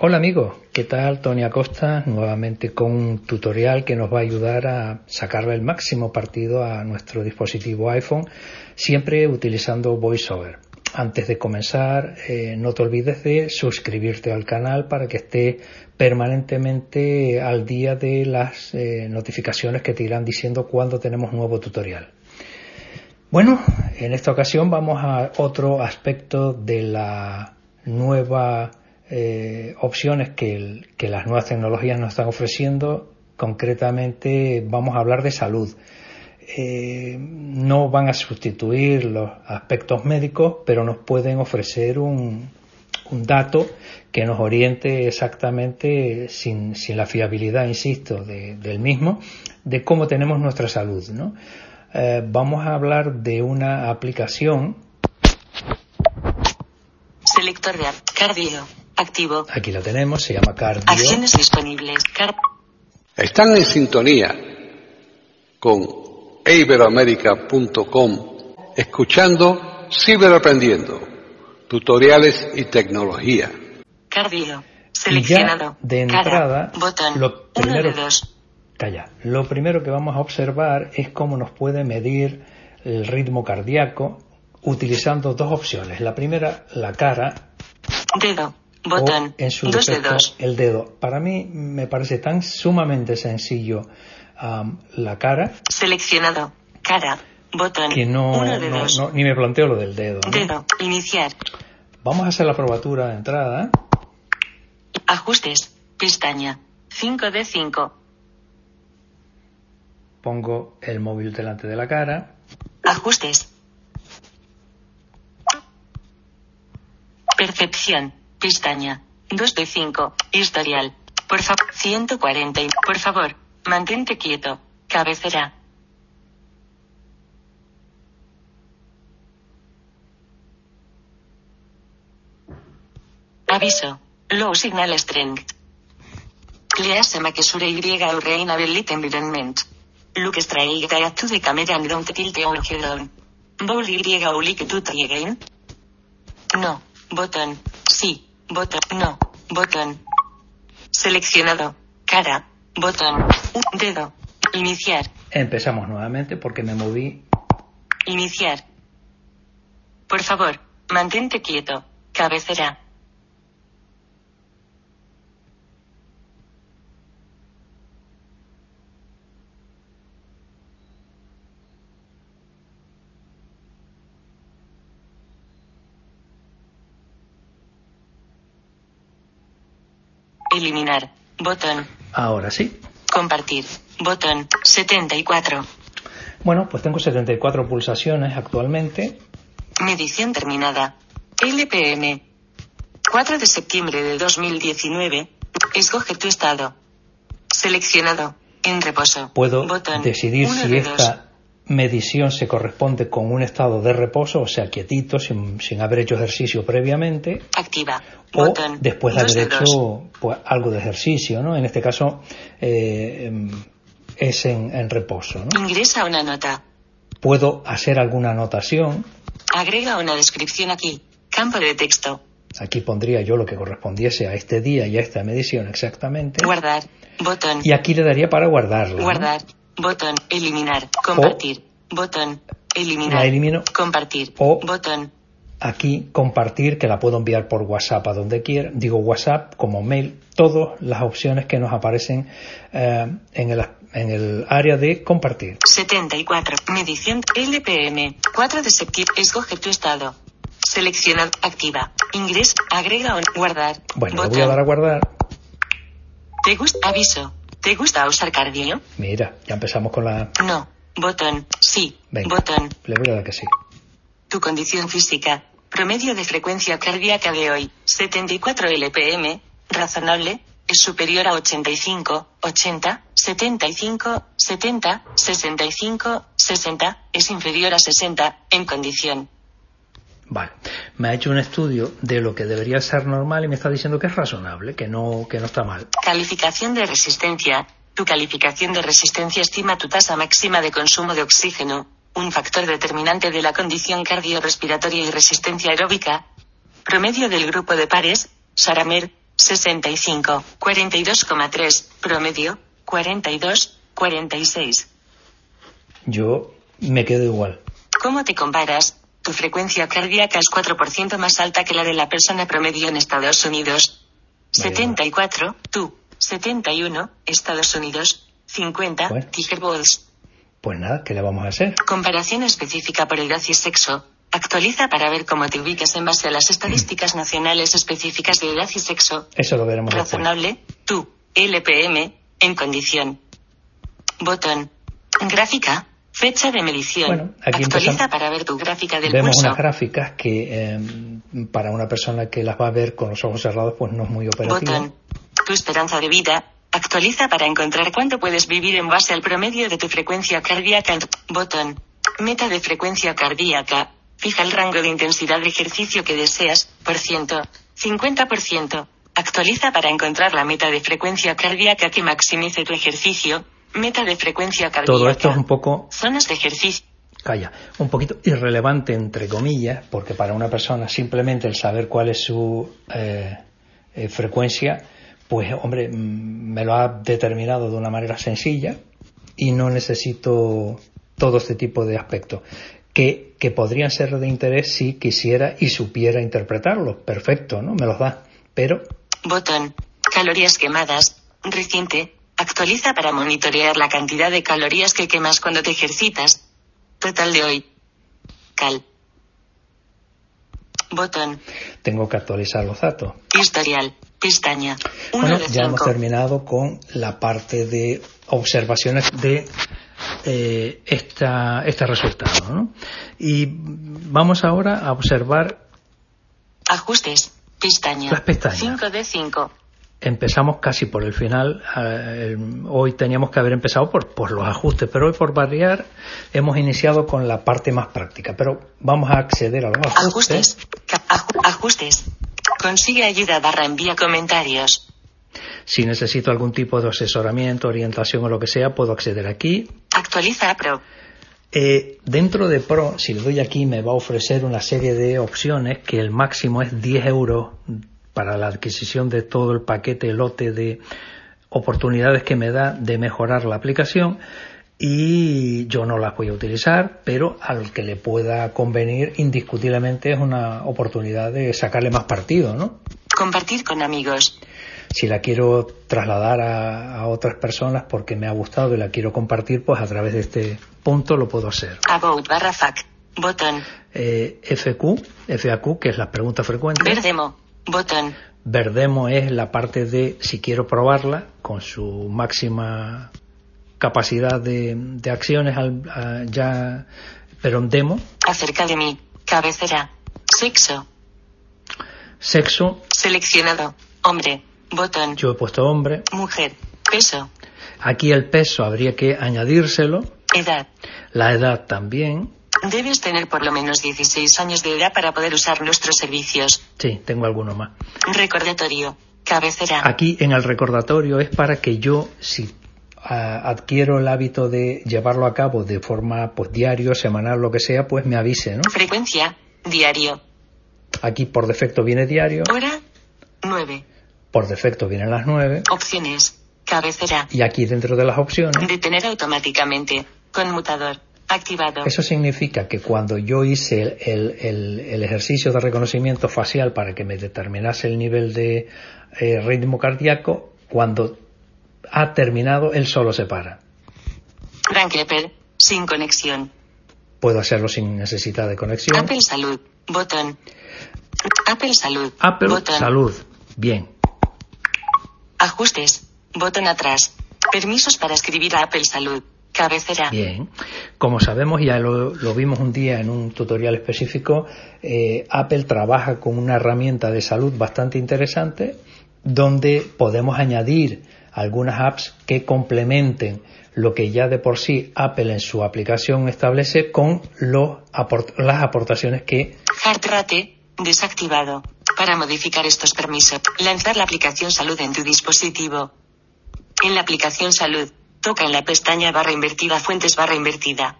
Hola amigos, ¿qué tal? Tony Acosta, nuevamente con un tutorial que nos va a ayudar a sacarle el máximo partido a nuestro dispositivo iPhone, siempre utilizando VoiceOver. Antes de comenzar, eh, no te olvides de suscribirte al canal para que esté permanentemente al día de las eh, notificaciones que te irán diciendo cuando tenemos nuevo tutorial. Bueno, en esta ocasión vamos a otro aspecto de la nueva eh, opciones que, las nuevas tecnologías nos están ofreciendo. Concretamente vamos a hablar de salud. Eh, no van a sustituir los aspectos médicos, pero nos pueden ofrecer un, dato que nos oriente exactamente, sin, la fiabilidad, insisto, del mismo, de cómo tenemos nuestra salud. Eh, vamos a hablar de una aplicación. Selector de cardio Activo. Aquí lo tenemos, se llama Cardio. Acciones disponibles. Están en sintonía con iberoamerica.com escuchando Ciberaprendiendo, tutoriales y tecnología. Cardio. Seleccionado. de entrada, lo primero, Calla. Lo primero que vamos a observar es cómo nos puede medir el ritmo cardíaco utilizando dos opciones. La primera, la cara. Dedo Botón. en su Dos dedos. el dedo. Para mí me parece tan sumamente sencillo la cara. Seleccionado. Cara. Botón. Que no, ni me planteo lo del dedo. Dedo. Iniciar. Vamos a hacer la probatura de entrada. Ajustes. Pestaña. 5 de 5. Pongo el móvil delante de la cara. Ajustes. Percepción. Pestaña. 2 de 5. Historial. Por favor. 140. Por favor. Mantente quieto. Cabecera. Aviso. Low signal strength. Clease makesure y reina bellit environment. Look straight to the camera and don't tilt your head down. Bowl y ulik to again. No. Botón. Sí. Botón. No. Botón. Seleccionado. Cara. Botón. Dedo. Iniciar. Empezamos nuevamente porque me moví. Iniciar. Por favor, mantente quieto. Cabecera. Eliminar. Botón. Ahora sí. Compartir. Botón. 74. Bueno, pues tengo 74 pulsaciones actualmente. Medición terminada. LPM. 4 de septiembre de 2019. Escoge tu estado. Seleccionado. En reposo. Puedo decidir si esta medición se corresponde con un estado de reposo, o sea, quietito, sin, haber hecho ejercicio previamente. Activa. O después de haber hecho pues, algo de ejercicio, ¿no? En este caso eh, es en, reposo. ¿no? Ingresa una nota. Puedo hacer alguna anotación. Agrega una descripción aquí. Campo de texto. Aquí pondría yo lo que correspondiese a este día y a esta medición exactamente. Guardar. Botón. Y aquí le daría para guardarlo. Guardar. Botón. Eliminar. Compartir. Botón. Eliminar. La elimino. Compartir. O botón. Aquí compartir, que la puedo enviar por WhatsApp a donde quiera. Digo WhatsApp como mail. Todas las opciones que nos aparecen eh, en, el, en el área de compartir. 74. Medición LPM. 4 de septiembre. Escoge tu estado. Selecciona. Activa. Ingresa. Agrega o guardar. Bueno, voy a dar a guardar. ¿Te gusta? Aviso. ¿Te gusta usar cardio? Mira, ya empezamos con la... No. Botón. Sí. Botón. Le voy a dar que sí. Tu condición física. Promedio de frecuencia cardíaca de hoy. 74 LPM. Razonable. es superior a 85, 80, 75, 70, 65, 60, es inferior a 60, en condición. Vale, me ha hecho un estudio de lo que debería ser normal y me está diciendo que es razonable, que no, que no está mal. Calificación de resistencia. Tu calificación de resistencia estima tu tasa máxima de consumo de oxígeno, un factor determinante de la condición cardiorrespiratoria y resistencia aeróbica. Promedio del grupo de pares, Saramer, 65, 42,3, promedio, 42, 46. Yo me quedo igual. ¿Cómo te comparas? Tu frecuencia cardíaca es 4% más alta que la de la persona promedio en Estados Unidos. Vale, 74, tú. 71, Estados Unidos. 50, Bueno. Tiger Balls. Pues nada, ¿qué le vamos a hacer? Comparación específica por edad y sexo. Actualiza para ver cómo te ubicas en base a las estadísticas nacionales específicas de edad y sexo. Eso lo veremos después. Razonable, tú, LPM, en condición. Botón. Gráfica, fecha de medición. Bueno, aquí Actualiza empezamos. para ver tu gráfica del Vemos pulso. unas gráficas que eh, para una persona que las va a ver con los ojos cerrados pues no es muy operativo. Botón. Tu esperanza de vida. Actualiza para encontrar cuánto puedes vivir en base al promedio de tu frecuencia cardíaca. Botón. Meta de frecuencia cardíaca. Fija el rango de intensidad de ejercicio que deseas. Por ciento. 50%. Actualiza para encontrar la meta de frecuencia cardíaca que maximice tu ejercicio. Meta de frecuencia cardíaca. Todo esto es un poco Zonas de ejercicio. calla, un poquito irrelevante entre comillas, porque para una persona simplemente el saber cuál es su eh, eh, frecuencia, pues hombre, me lo ha determinado de una manera sencilla y no necesito todo este tipo de aspectos que, que podrían ser de interés si quisiera y supiera interpretarlos. Perfecto, ¿no? Me los da. Pero Botón. Calorías quemadas. Reciente. Actualiza para monitorear la cantidad de calorías que quemas cuando te ejercitas. Total de hoy. Cal. Botón. tengo que actualizar los datos. Historial. Pestaña. 1 Bueno, ya hemos 5. terminado con la parte de observaciones de eh, esta, este resultado. ¿no? Y vamos ahora a observar, Ajustes. Pestaña. Las pestañas. 5 de 5. empezamos casi por el final, eh, hoy teníamos que haber empezado por, por los ajustes, pero hoy por variar hemos iniciado con la parte más práctica, pero vamos a acceder a los ajustes. Ajustes. Ajustes. Consigue ayuda barra envía comentarios. Si necesito algún tipo de asesoramiento, orientación o lo que sea, puedo acceder aquí, Actualiza a Pro. Eh, dentro de Pro, si le doy aquí, me va a ofrecer una serie de opciones que el máximo es 10 euros para la adquisición de todo el paquete, lote de oportunidades que me da de mejorar la aplicación y yo no las voy a utilizar, pero al que le pueda convenir indiscutiblemente es una oportunidad de sacarle más partido, ¿no? Compartir con amigos. Si la quiero trasladar a, a otras personas porque me ha gustado y la quiero compartir, pues a través de este punto lo puedo hacer. About barra FAQ. Botón. eh, FQ, FAQ, que es la pregunta frecuente. Ver demo. Botón. Verdemo es la parte de si quiero probarla con su máxima capacidad de, de acciones al- a- ya, pero en demo. Acerca de mí. Cabecera. Sexo. Sexo, Seleccionado. Hombre. Botón. yo he puesto hombre. Mujer. Peso. Aquí el peso habría que añadírselo. Edad. La edad también. Debes tener por lo menos 16 años de edad para poder usar nuestros servicios. Sí, tengo alguno más. Recordatorio. Cabecera. Aquí en el recordatorio es para que yo, si a- adquiero el hábito de llevarlo a cabo de forma pues diario, semanal, lo que sea, pues me avise, ¿no? Frecuencia. Diario. Aquí por defecto viene diario, Hora. 9. Por defecto vienen las 9 Opciones. Cabecera. y aquí dentro de las opciones, Detener automáticamente. Conmutador. Activado. eso significa que cuando yo hice el, el- el- el ejercicio de reconocimiento facial para que me determinase el nivel de eh, ritmo cardíaco, cuando ha terminado, él solo se para. Frank. Sin conexión. Puedo hacerlo sin necesidad de conexión. Apple Salud. Botón. Apple Salud. Apple Botón. Salud. Bien. Ajustes. Botón atrás. Permisos para escribir a Apple Salud. Cabecera. Bien. Como sabemos, ya lo, lo vimos un día en un tutorial específico, eh, Apple trabaja con una herramienta de salud bastante interesante donde podemos añadir algunas apps que complementen lo que ya de por sí Apple en su aplicación establece con los las aportaciones que... Rate desactivado. Para modificar estos permisos, lanzar la aplicación Salud en tu dispositivo. En la aplicación Salud, toca en la pestaña barra invertida Fuentes barra invertida.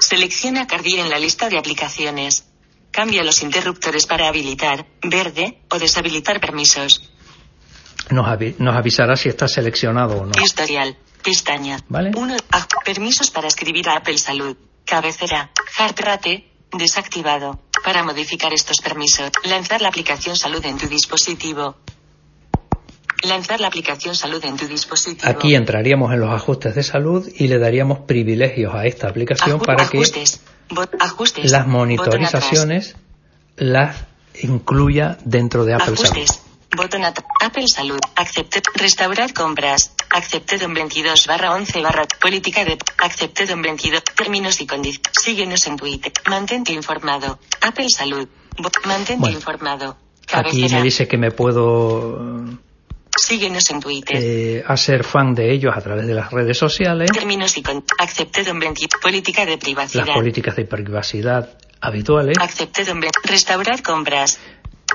Selecciona Cardi en la lista de aplicaciones. Cambia los interruptores para habilitar, verde, o deshabilitar permisos. Nos, nos avisará si está seleccionado o no. Historial. Pestaña. ¿Vale? 1. Permisos para escribir a Apple Salud. Cabecera. Heart Rate. Desactivado. Para modificar estos permisos, lanzar la aplicación Salud en tu dispositivo. Lanzar la aplicación Salud en tu dispositivo. Aquí entraríamos en los ajustes de salud y le daríamos privilegios a esta aplicación Aju- para ajustes. Bot- ajustes. que las monitorizaciones las incluya dentro de. Apple Salud. Botón at- Apple Salud. Accepted. Restaurar compras. Accepted en 22 barra 11 barra. Política de. Accepted en 22. Términos y condiciones. Síguenos en Twitter. Mantente informado. Apple Salud. Bo- Mantente Bueno. informado. Aquí me dice que me puedo Síguenos en Twitter. eh, hacer fan de ellos a través de las redes sociales, Términos y con. Accepted en 20. Política de privacidad. las políticas de privacidad habituales. Accepted en 20. Restaurar compras.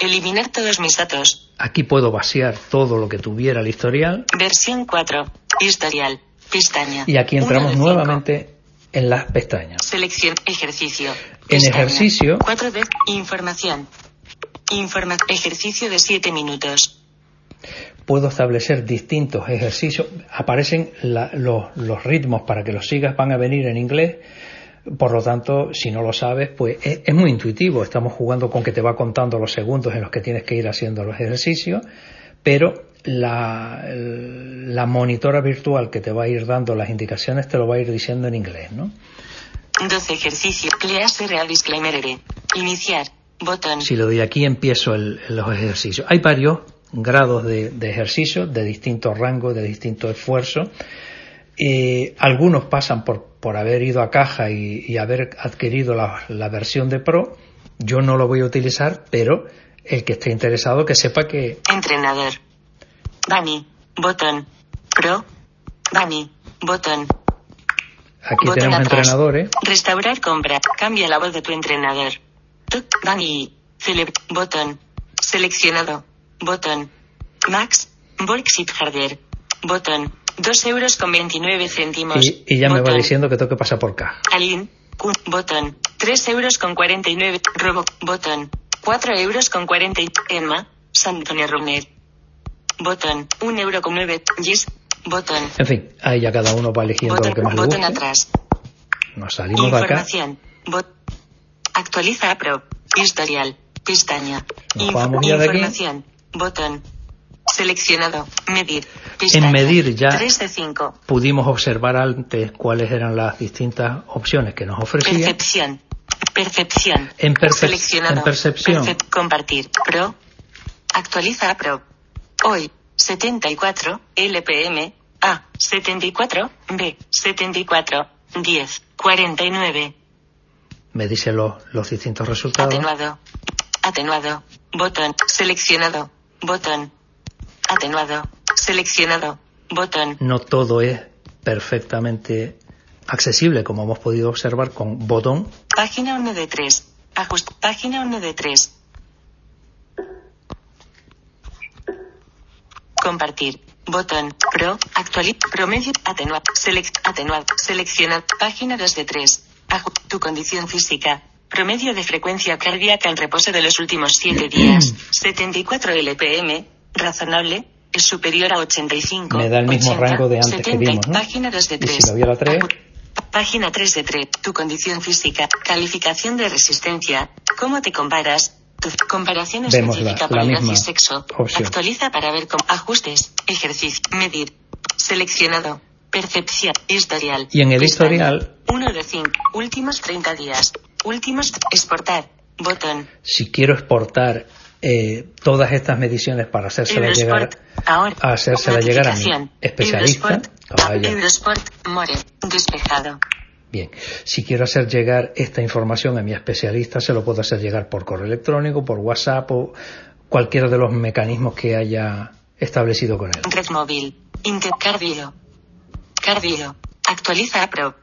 Eliminar todos mis datos. Aquí puedo vaciar todo lo que tuviera el historial Versión 4. Historial. Pestaña. y aquí entramos nuevamente en las pestañas. Selección. Ejercicio. En ejercicio. 4 de. Información. Informa. Ejercicio de 7 minutos. Puedo establecer distintos ejercicios. Aparecen la- los, los ritmos para que los sigas van a venir en inglés. Por lo tanto, si no lo sabes, pues es, es muy intuitivo. Estamos jugando con que te va contando los segundos en los que tienes que ir haciendo los ejercicios, pero la, la monitora virtual que te va a ir dando las indicaciones te lo va a ir diciendo en inglés, ¿no? 12 ejercicio. Clase real disclaimer. Iniciar. Botón. Si le doy aquí, empiezo el- los ejercicios. Hay varios grados de, de ejercicio, de distintos rangos, de distintos esfuerzos. Eh, algunos pasan por, por haber ido a caja y, y haber adquirido la, la versión de Pro. Yo no lo voy a utilizar, pero el que esté interesado que sepa que Entrenador. Bani. Botón. Pro. Bani. Botón. aquí Botón tenemos atrás. entrenadores. Restaurar compra. Cambia la voz de tu entrenador. Bani. Celeb. Botón. Seleccionado. Botón. Max. Volkswagen Harder. Botón. 2 euros con 29 céntimos. Y, y ya me va diciendo que tengo que pasar por caja. Alin. Q. Botón. 3 euros con 49. Robo. Botón. 4 euros con 40. Emma. Santone Runner. Botón. 1 euro con 9. Yes. Botón. En fin, ahí ya cada uno va eligiendo lo que Botón, más le botón guste. atrás. Nos salimos de acá. Bot. Actualiza a Pro. Historial. Pestaña. Nos Info- información. Botón. Seleccionado. Medir. Pestaña. En medir ya 3 de 5. pudimos observar antes cuáles eran las distintas opciones que nos ofrecía. Percepción. Percepción. En percep- Seleccionado. en percepción. Percep- compartir. Pro. Actualiza Pro. Hoy. 74. LPM. A. 74. B. 74. 10. 49. Me dice los, los distintos resultados. Atenuado. Atenuado. Botón. Seleccionado. Botón. Atenuado. Seleccionado. Botón. No todo es perfectamente accesible, como hemos podido observar con botón. Página 1 de 3. Ajust. Página 1 de 3. Compartir. Botón. Pro. Actualiz. Promedio. Atenuado. Select. Atenuado. Seleccionar. Página 2 de 3. Aju- tu condición física. Promedio de frecuencia cardíaca en reposo de los últimos 7 días. 74 LPM. Razonable. Es superior a 85. Me da el mismo 80, rango de antes que 70, vimos, ¿no? Página 2 de Y 3. si le doy a la 3. Página 3 de 3. Tu condición física. Calificación de resistencia. ¿Cómo te comparas? Tu comparación Vemos específica la- por edad y sexo. opción. Actualiza para ver cómo. Ajustes. Ejercicio. Medir. Seleccionado. Percepción. Historial. Y en el historial- 1 de 5. Últimos 30 días. Últimos. Exportar. Botón. Si quiero exportar eh, todas estas mediciones para hacérselas llegar. Ahora. a hacérsela llegar a mi especialista, Eurosport. Ah. More. Despejado. Bien, si quiero hacer llegar esta información a mi especialista, se lo puedo hacer llegar por correo electrónico, por WhatsApp o cualquiera de los mecanismos que haya establecido con él. Red móvil. Intercardio. Cardio. Actualiza a Pro.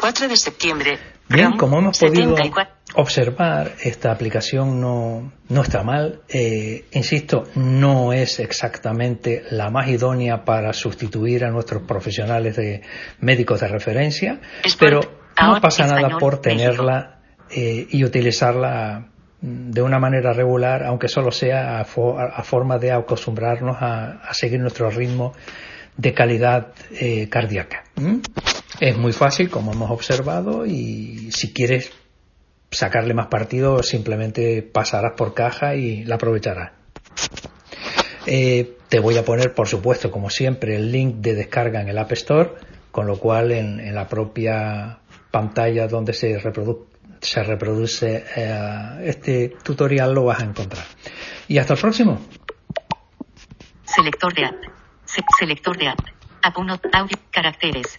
4 de septiembre. Bien, como hemos podido 74. Observar, esta aplicación no, no está mal. Eh, insisto, no es exactamente la más idónea para sustituir a nuestros profesionales de médicos de referencia, pero no pasa nada por tenerla eh, y utilizarla mm, de una manera regular, aunque solo sea a, a- forma de acostumbrarnos a, a seguir nuestro ritmo de calidad eh, cardíaca. Es muy fácil, como hemos observado, y si quieres sacarle más partido, simplemente pasarás por caja y la aprovecharás. Eh, te voy a poner, por supuesto, como siempre, el link de descarga en el App Store, con lo cual en, la propia pantalla donde se, reprodu- se reproduce eh, este tutorial lo vas a encontrar. Y hasta el próximo. Selector de app. Se- selector de app. App 1. Audio. Caracteres.